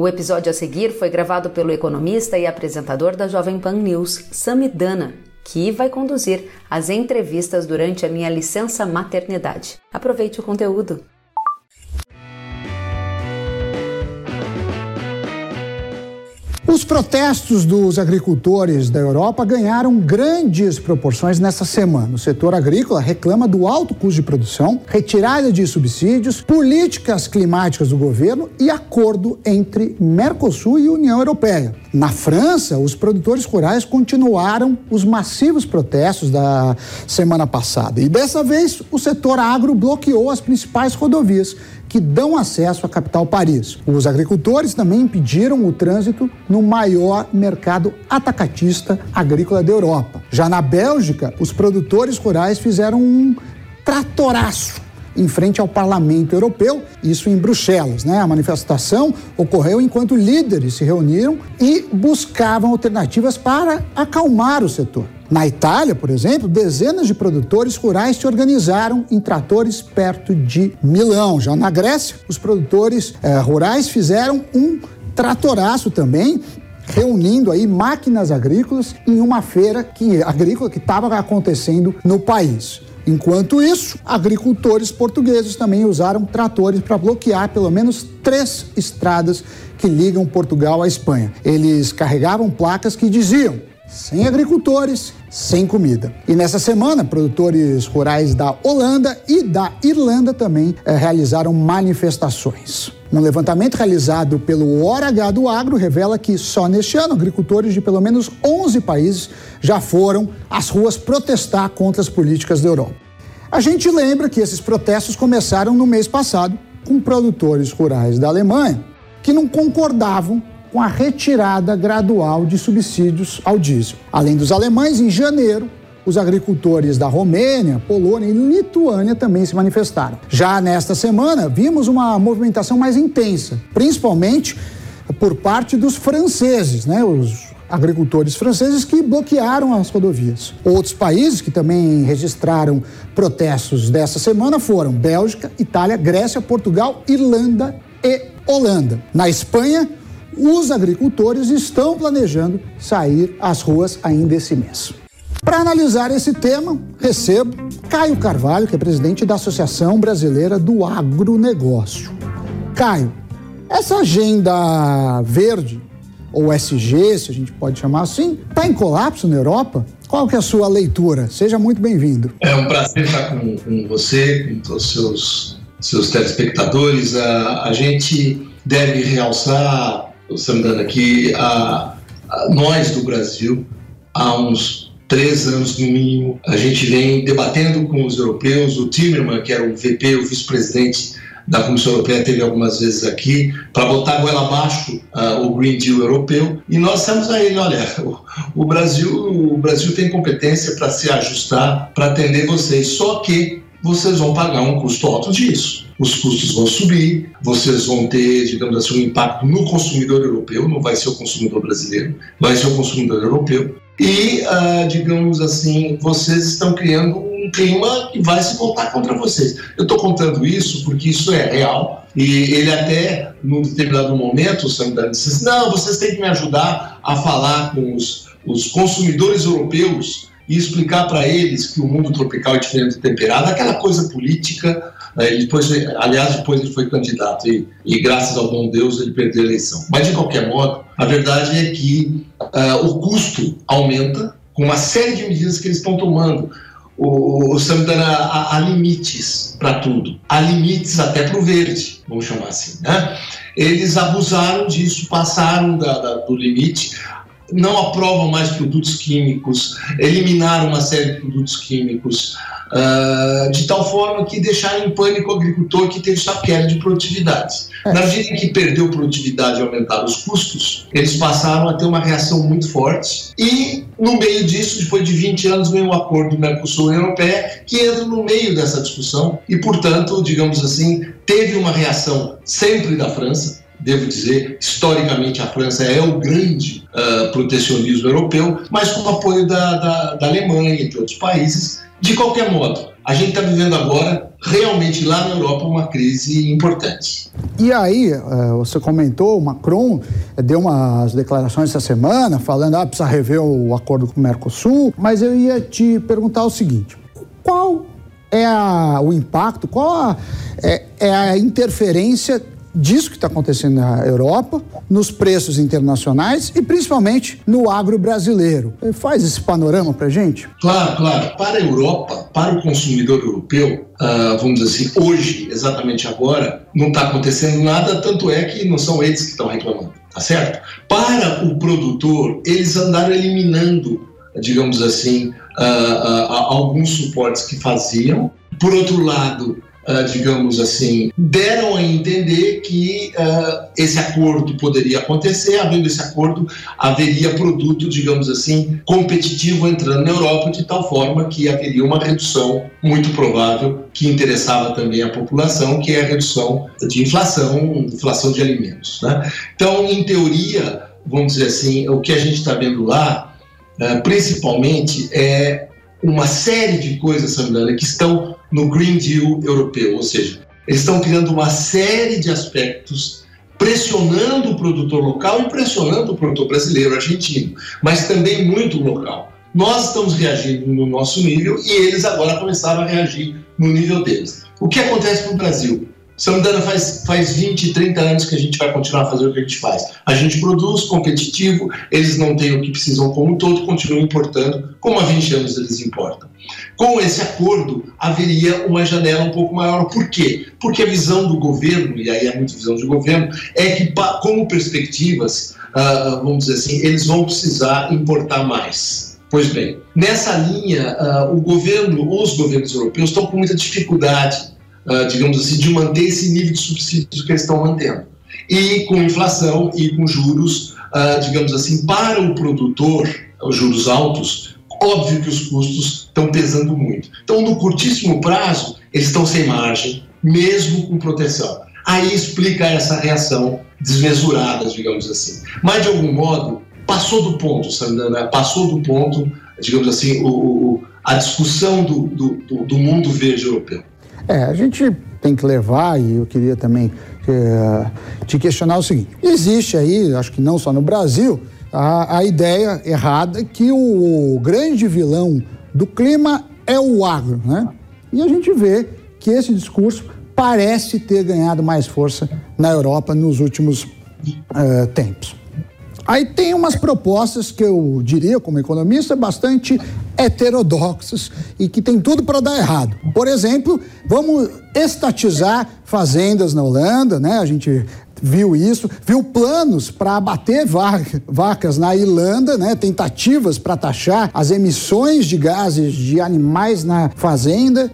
O episódio a seguir foi gravado pelo economista e apresentador da Jovem Pan News, Samidana, que vai conduzir as entrevistas durante a minha licença maternidade. Aproveite o conteúdo. Os protestos dos agricultores da Europa ganharam grandes proporções nessa semana. O setor agrícola reclama do alto custo de produção, retirada de subsídios, políticas climáticas do governo e acordo entre Mercosul e União Europeia. Na França, os produtores rurais continuaram os massivos protestos da semana passada. E dessa vez, o setor agro bloqueou as principais rodovias que dão acesso à capital Paris. Os agricultores também impediram o trânsito no maior mercado atacatista agrícola da Europa. Já na Bélgica, os produtores rurais fizeram um tratoraço em frente ao Parlamento Europeu, isso em Bruxelas. Né? A manifestação ocorreu enquanto líderes se reuniram e buscavam alternativas para acalmar o setor. Na Itália, por exemplo, dezenas de produtores rurais se organizaram em tratores perto de Milão. Já na Grécia, os produtores eh, rurais fizeram um tratoraço também reunindo aí máquinas agrícolas em uma feira que, agrícola que estava acontecendo no país. Enquanto isso, agricultores portugueses também usaram tratores para bloquear pelo menos três estradas que ligam Portugal à Espanha. Eles carregavam placas que diziam sem agricultores, sem comida. E nessa semana, produtores rurais da Holanda e da Irlanda também eh, realizaram manifestações. Um levantamento realizado pelo Hora H do Agro revela que só neste ano agricultores de pelo menos 11 países já foram às ruas protestar contra as políticas da Europa. A gente lembra que esses protestos começaram no mês passado com produtores rurais da Alemanha que não concordavam com a retirada gradual de subsídios ao diesel. Além dos alemães, em janeiro, os agricultores da Romênia, Polônia e Lituânia também se manifestaram. Já nesta semana, vimos uma movimentação mais intensa, principalmente por parte dos franceses, né? Os agricultores franceses que bloquearam as rodovias. Outros países que também registraram protestos dessa semana foram Bélgica, Itália, Grécia, Portugal, Irlanda e Holanda. Na Espanha, os agricultores estão planejando sair às ruas ainda esse mês. Para analisar esse tema, recebo Caio Carvalho, que é presidente da Associação Brasileira do Agronegócio. Caio, essa agenda verde, ou SG, se a gente pode chamar assim, está em colapso na Europa? Qual que é a sua leitura? Seja muito bem-vindo. É um prazer estar com, com você, com todos os seus, seus telespectadores. A, a gente deve realçar Sandana, que a, a, nós do Brasil, há uns três anos no mínimo, a gente vem debatendo com os europeus. O Timmerman, que era o VP, o vice-presidente da Comissão Europeia, teve algumas vezes aqui para botar goela abaixo uh, o Green Deal europeu. E nós estamos a ele, olha, o, o Brasil, o Brasil tem competência para se ajustar, para atender vocês. Só que vocês vão pagar um custo alto disso. Os custos vão subir, vocês vão ter, digamos assim, um impacto no consumidor europeu, não vai ser o consumidor brasileiro, vai ser o consumidor europeu. E, uh, digamos assim, vocês estão criando um clima que vai se voltar contra vocês. Eu estou contando isso porque isso é real. E ele até, num determinado momento, o Sandro disse assim, não, vocês têm que me ajudar a falar com os, os consumidores europeus e explicar para eles que o mundo tropical é diferente do temperado, aquela coisa política. Né? Depois, aliás, depois ele foi candidato e, e, graças ao bom Deus ele perdeu a eleição. Mas de qualquer modo, a verdade é que uh, o custo aumenta com uma série de medidas que eles estão tomando. O, o Samidana, há, há limites para tudo, há limites até para o verde, vamos chamar assim. Né? Eles abusaram disso, passaram da, da, do limite não aprovam mais produtos químicos, eliminaram uma série de produtos químicos, uh, de tal forma que deixaram em pânico o agricultor que teve sua queda de produtividade. É. Na medida em que perdeu produtividade e aumentaram os custos, eles passaram a ter uma reação muito forte e, no meio disso, depois de 20 anos, vem o um acordo do Mercosul Europeia, que entra no meio dessa discussão e, portanto, digamos assim, teve uma reação sempre da França, devo dizer, historicamente a França é o grande uh, protecionismo europeu, mas com o apoio da, da, da Alemanha e de outros países. De qualquer modo, a gente está vivendo agora, realmente lá na Europa, uma crise importante. E aí, você comentou, o Macron deu umas declarações essa semana falando ah, precisa rever o acordo com o Mercosul, mas eu ia te perguntar o seguinte: qual é a, o impacto, qual a, é, é a interferência disso que está acontecendo na Europa, nos preços internacionais e principalmente no agro brasileiro. Faz esse panorama para gente? Claro, claro. Para a Europa, para o consumidor europeu, uh, vamos dizer assim, hoje, exatamente agora, não está acontecendo nada, tanto é que não são eles que estão reclamando, tá certo? Para o produtor, eles andaram eliminando, digamos assim, uh, uh, alguns suportes que faziam. Por outro lado, uh, digamos assim, deram a entender que uh, esse acordo poderia acontecer, havendo esse acordo, haveria produto, digamos assim, competitivo entrando na Europa, de tal forma que haveria uma redução muito provável que interessava também a população, que é a redução de inflação, inflação de alimentos. Né? Então, em teoria, vamos dizer assim, o que a gente está vendo lá, uh, principalmente, é uma série de coisas, Sandra, que estão no Green Deal europeu, ou seja, eles estão criando uma série de aspectos pressionando o produtor local e pressionando o produtor brasileiro, argentino, mas também muito local. Nós estamos reagindo no nosso nível e eles agora começaram a reagir no nível deles. O que acontece no Brasil? Samdana faz, faz 20, 30 anos que a gente vai continuar a fazer o que a gente faz. A gente produz competitivo, eles não têm o que precisam como um todo, continuam importando, como há 20 anos eles importam. Com esse acordo, haveria uma janela um pouco maior. Por quê? Porque a visão do governo, e aí é muita visão de governo, é que, como perspectivas, uh, vamos dizer assim, eles vão precisar importar mais. Pois bem, nessa linha, uh, o governo, os governos europeus estão com muita dificuldade uh, digamos assim, de manter esse nível de subsídios que eles estão mantendo. E com inflação e com juros, uh, digamos assim, para o produtor, os juros altos, óbvio que os custos estão pesando muito. Então, no curtíssimo prazo, eles estão sem margem, mesmo com proteção. Aí explica essa reação desmesurada, digamos assim. Mas, de algum modo, passou do ponto, Sandana, passou do ponto, digamos assim, o, o, a discussão do, do, do mundo verde europeu. É, a gente tem que levar, e eu queria também é, te questionar o seguinte: existe aí, acho que não só no Brasil, a, a ideia errada que o grande vilão do clima é o agro, né? E a gente vê que esse discurso parece ter ganhado mais força na Europa nos últimos uh, tempos. Aí tem umas propostas que eu diria, como economista, bastante heterodoxas e que tem tudo para dar errado. Por exemplo, vamos estatizar fazendas na Holanda, né? A gente viu isso, viu planos para abater vacas na Irlanda, né? Tentativas para taxar as emissões de gases de animais na fazenda.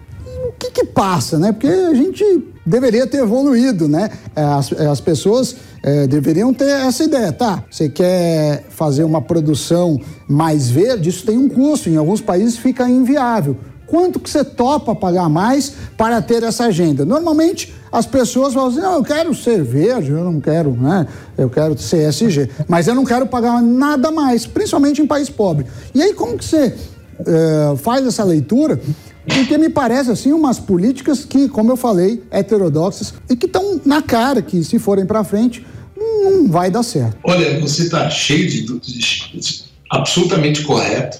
O que que passa, né? Porque a gente deveria ter evoluído, né? As, as pessoas é, deveriam ter essa ideia, tá? Você quer fazer uma produção mais verde, isso tem um custo, em alguns países fica inviável. Quanto que você topa pagar mais para ter essa agenda? Normalmente as pessoas falam assim, não, eu quero ser verde, eu não quero, né? Eu quero CSG, mas eu não quero pagar nada mais, principalmente em país pobre. E aí como que você é, faz essa leitura porque me parece assim umas políticas que, como eu falei, heterodoxas e que estão na cara que se forem para frente não vai dar certo. Olha, você está cheio de, de, absolutamente correto.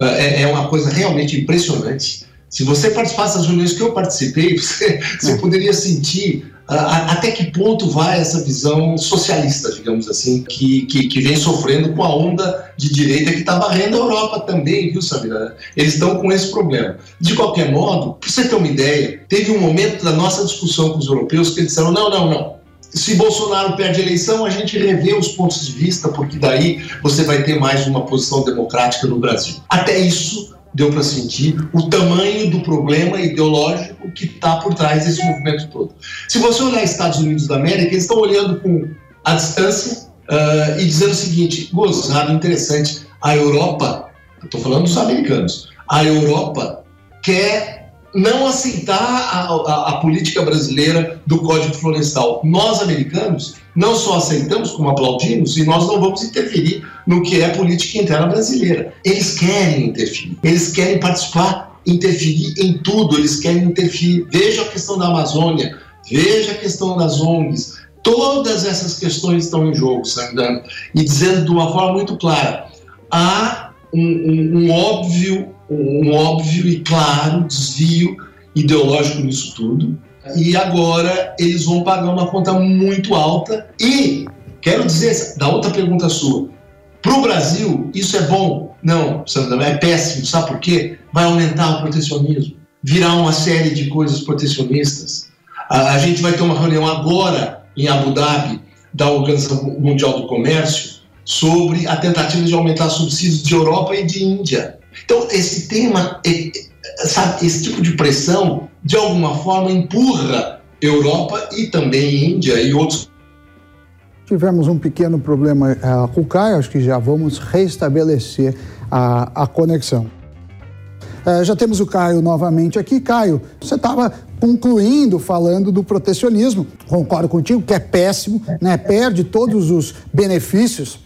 É, é, uma coisa realmente impressionante. Se você participasse das reuniões que eu participei, você, você é. poderia sentir até que ponto vai essa visão socialista, digamos assim, que, que, que vem sofrendo com a onda de direita que está varrendo a Europa também, viu, Sabina? Eles estão com esse problema. De qualquer modo, para você ter uma ideia, teve um momento da nossa discussão com os europeus que eles disseram: não, não, não se Bolsonaro perde a eleição, a gente revê os pontos de vista, porque daí você vai ter mais uma posição democrática no Brasil. Até isso deu para sentir o tamanho do problema ideológico que está por trás desse movimento todo. Se você olhar Estados Unidos da América, eles estão olhando com a distância uh, e dizendo o seguinte: gozado, interessante, a Europa, estou falando dos americanos, a Europa quer não aceitar a, a, a, política brasileira do Código Florestal. Nós, americanos, não só aceitamos, como aplaudimos, e nós não vamos interferir no que é política interna brasileira. Eles querem interferir, eles querem participar interferir em tudo, eles querem interferir. Veja a questão da Amazônia, veja a questão das ONGs, todas essas questões estão em jogo, Sandano, e dizendo de uma forma muito clara: há um, um, um óbvio, um óbvio e claro desvio ideológico nisso tudo, e agora eles vão pagar uma conta muito alta. E quero dizer, da outra pergunta sua, para o Brasil, isso é bom? Não, Sandra, é péssimo. Sabe por quê? Vai aumentar o protecionismo, virar uma série de coisas protecionistas. A, a gente vai ter uma reunião agora em Abu Dhabi da Organização Mundial do Comércio sobre a tentativa de aumentar subsídios de Europa e de Índia. Então, esse tema, sabe, esse tipo de pressão, de alguma forma, empurra Europa e também Índia e outros Tivemos um pequeno problema uh, com o Caio, acho que já vamos restabelecer a, a conexão. Uh, já temos o Caio novamente aqui. Caio, você estava concluindo falando do protecionismo. Concordo contigo que é péssimo, né? perde todos os benefícios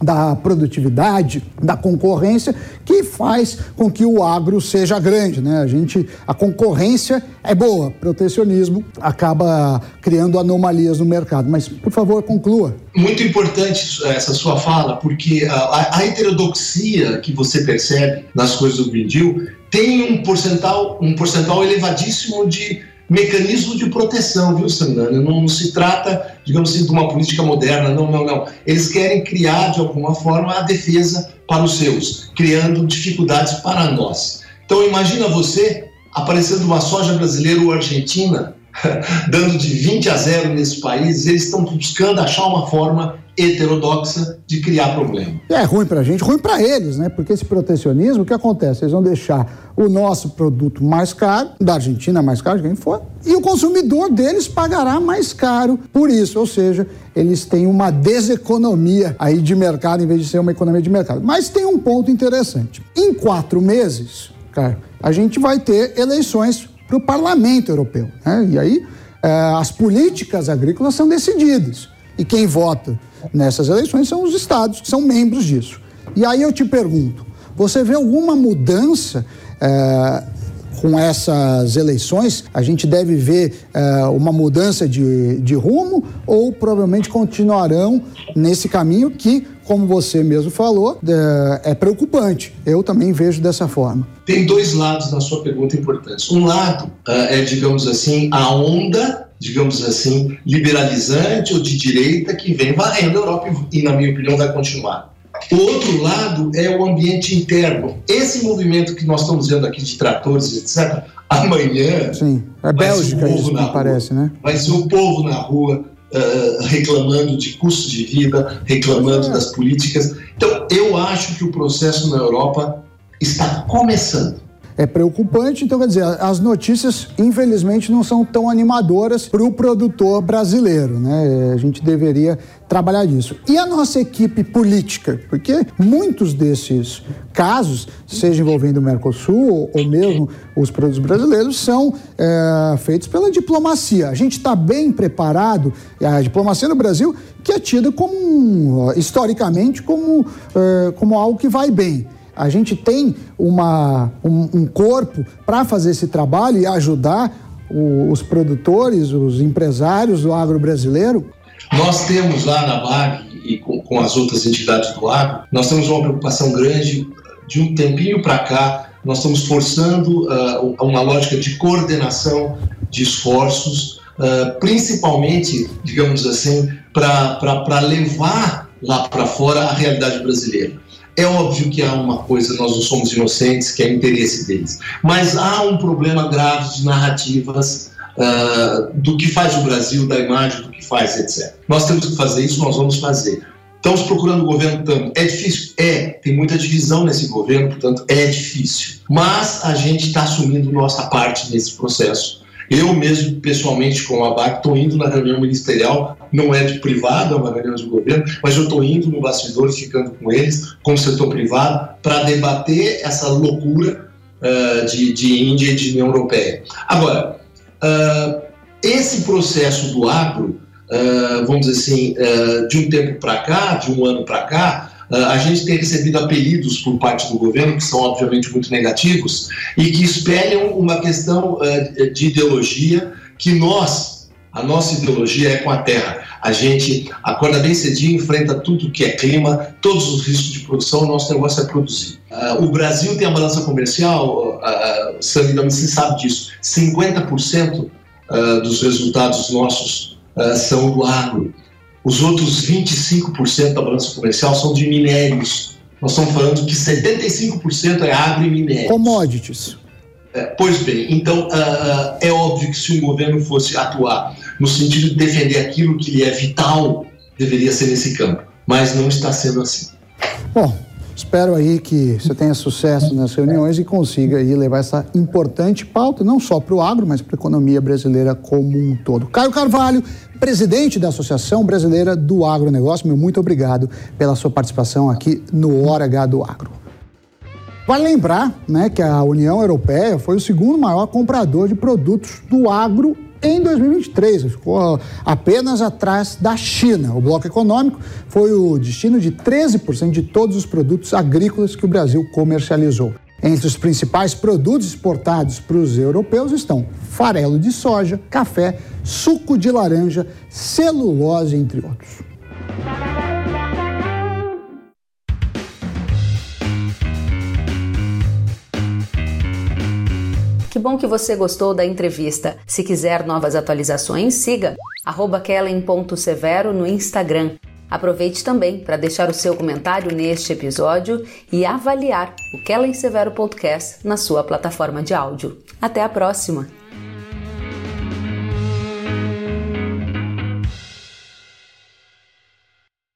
da produtividade, da concorrência, que faz com que o agro seja grande, né? A gente, a concorrência é boa, protecionismo acaba criando anomalias no mercado. Mas, por favor, conclua. Muito importante essa sua fala, porque a, a heterodoxia que você percebe nas coisas do Green Deal tem um percentual, um percentual elevadíssimo de mecanismo de proteção, viu, Sandana? Não, não, se trata, digamos assim, de uma política moderna, não, não, não. Eles querem criar, de alguma forma, a defesa para os seus, criando dificuldades para nós. Então, imagina você aparecendo uma soja brasileira ou argentina, dando de 20 a 0 nesse país, eles estão buscando achar uma forma heterodoxa de criar problema. É ruim para a gente, ruim para eles, né? Porque esse protecionismo, o que acontece? Eles vão deixar o nosso produto mais caro, da Argentina mais caro, quem for, e o consumidor deles pagará mais caro por isso. Ou seja, eles têm uma deseconomia aí de mercado em vez de ser uma economia de mercado. Mas tem um ponto interessante. Em quatro meses, cara, a gente vai ter eleições para o Parlamento Europeu. Né? E aí é, as políticas agrícolas são decididas. E quem vota nessas eleições são os estados, que são membros disso. E aí eu te pergunto: você vê alguma mudança é, com essas eleições? A gente deve ver é, uma mudança de, de rumo ou provavelmente continuarão nesse caminho que, como você mesmo falou, é, é preocupante. Eu também vejo dessa forma. Tem dois lados na sua pergunta importantes. Um lado é, digamos assim, a onda digamos assim, liberalizante ou de direita que vem varrendo a Europa e, na minha opinião, vai continuar. O outro lado é o ambiente interno. Esse movimento que nós estamos vendo aqui de tratores, etc., amanhã. Sim, é Bélgica isso, me parece, né? Vai ser o povo na rua uh, reclamando de custo de vida, reclamando é. das políticas. Então, eu acho que o processo na Europa está começando é preocupante. Então, quer dizer, as notícias, infelizmente, não são tão animadoras para o produtor brasileiro, né? A gente deveria trabalhar nisso. E a nossa equipe política? Porque muitos desses casos, seja envolvendo o Mercosul ou mesmo os produtos brasileiros, são é, feitos pela diplomacia. A gente está bem preparado, a diplomacia no Brasil, que é tida como, historicamente, como, é, como algo que vai bem. A gente tem uma, um, um corpo para fazer esse trabalho e ajudar o, os produtores, os empresários do agro brasileiro? Nós temos lá na BAG e com, com as outras entidades do agro, nós temos uma preocupação grande de um tempinho para cá, nós estamos forçando uh, uma lógica de coordenação de esforços, uh, principalmente, digamos assim, para levar lá para fora a realidade brasileira. É óbvio que há uma coisa, nós não somos inocentes, que é interesse deles. Mas há um problema grave de narrativas uh, do que faz o Brasil, da imagem, do que faz, etc. Nós temos que fazer isso, nós vamos fazer. Estamos procurando o governo também. É difícil? É. Tem muita divisão nesse governo, portanto, é difícil. Mas a gente está assumindo nossa parte nesse processo. Eu mesmo, pessoalmente, com a BAC, estou indo na reunião ministerial, não é de privado, é uma reunião de governo, mas eu estou indo no bastidor, ficando com eles, com o setor privado, para debater essa loucura uh, de, de Índia e de União Europeia. Agora, uh, esse processo do agro, uh, vamos dizer assim, de um tempo para cá, de um ano para cá, a gente tem recebido apelidos por parte do governo, que são obviamente muito negativos, e que espelham uma questão de ideologia que nós, a nossa ideologia é com a terra. A gente acorda bem cedinho, enfrenta tudo que é clima, todos os riscos de produção, o nosso negócio é produzir. Uh, o Brasil tem a balança comercial, uh, Sami não se sabe disso, 50% uh, dos resultados nossos são do agro. Os outros 25% da balança comercial são de minérios. Nós estamos falando que 75% é agro e minério. Commodities. É, pois bem, então uh, é óbvio que se um governo fosse atuar no sentido de defender aquilo que lhe é vital, deveria ser nesse campo. Mas não está sendo assim. Bom, espero aí que você tenha sucesso nas reuniões e consiga aí levar essa importante pauta, não só para o agro, mas para a economia brasileira como um todo. Caio Carvalho, presidente da Associação Brasileira do Agronegócio, meu muito obrigado pela sua participação aqui no Hora H do Agro. Vale lembrar né, que a União Europeia foi o segundo maior comprador de produtos do agro em 2023, ficou apenas atrás da China. O bloco econômico foi o destino de 13% de todos os produtos agrícolas que o Brasil comercializou. Entre os principais produtos exportados para os europeus estão farelo de soja, café, suco de laranja, celulose, entre outros. Que bom que você gostou da entrevista. Se quiser novas atualizações, siga kellen.severo no Instagram. Aproveite também para deixar o seu comentário neste episódio e avaliar o Kellen Severo Podcast na sua plataforma de áudio. Até a próxima!